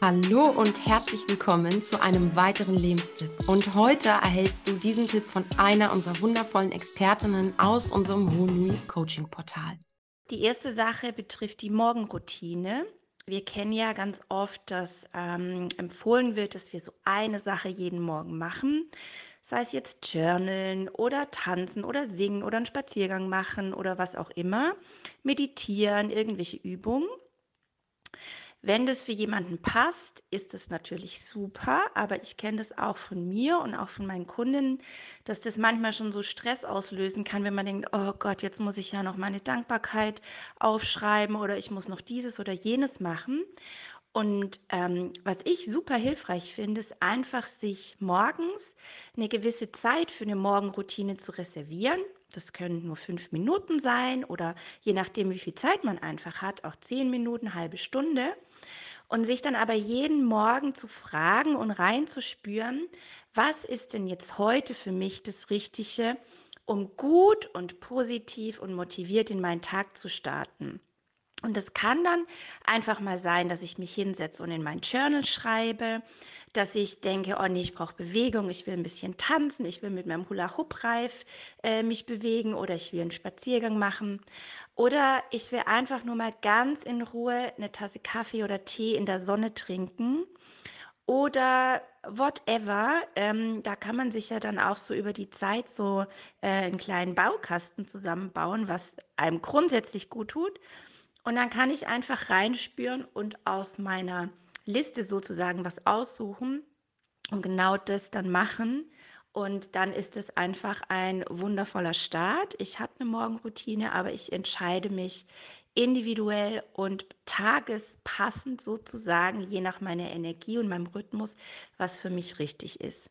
Hallo und herzlich willkommen zu einem weiteren Lebenstipp. Und heute erhältst du diesen Tipp von einer unserer wundervollen Expertinnen aus unserem Honui Coaching Portal. Die erste Sache betrifft die Morgenroutine. Wir kennen ja ganz oft, dass ähm, empfohlen wird, dass wir so eine Sache jeden Morgen machen. Sei es jetzt Journalen oder tanzen oder singen oder einen Spaziergang machen oder was auch immer. Meditieren, irgendwelche Übungen. Wenn das für jemanden passt, ist das natürlich super, aber ich kenne das auch von mir und auch von meinen Kundinnen, dass das manchmal schon so Stress auslösen kann, wenn man denkt, oh Gott, jetzt muss ich ja noch meine Dankbarkeit aufschreiben oder ich muss noch dieses oder jenes machen. Und ähm, was ich super hilfreich finde, ist einfach sich morgens eine gewisse Zeit für eine Morgenroutine zu reservieren. Das können nur fünf Minuten sein oder je nachdem, wie viel Zeit man einfach hat, auch zehn Minuten, halbe Stunde. Und sich dann aber jeden Morgen zu fragen und reinzuspüren, was ist denn jetzt heute für mich das Richtige, um gut und positiv und motiviert in meinen Tag zu starten. Und es kann dann einfach mal sein, dass ich mich hinsetze und in mein Journal schreibe, dass ich denke, oh nee, ich brauche Bewegung, ich will ein bisschen tanzen, ich will mit meinem Hula-Hoop-Reif äh, mich bewegen oder ich will einen Spaziergang machen. Oder ich will einfach nur mal ganz in Ruhe eine Tasse Kaffee oder Tee in der Sonne trinken. Oder whatever, ähm, da kann man sich ja dann auch so über die Zeit so äh, einen kleinen Baukasten zusammenbauen, was einem grundsätzlich gut tut. Und dann kann ich einfach reinspüren und aus meiner Liste sozusagen was aussuchen und genau das dann machen. Und dann ist es einfach ein wundervoller Start. Ich habe eine Morgenroutine, aber ich entscheide mich individuell und tagespassend sozusagen, je nach meiner Energie und meinem Rhythmus, was für mich richtig ist.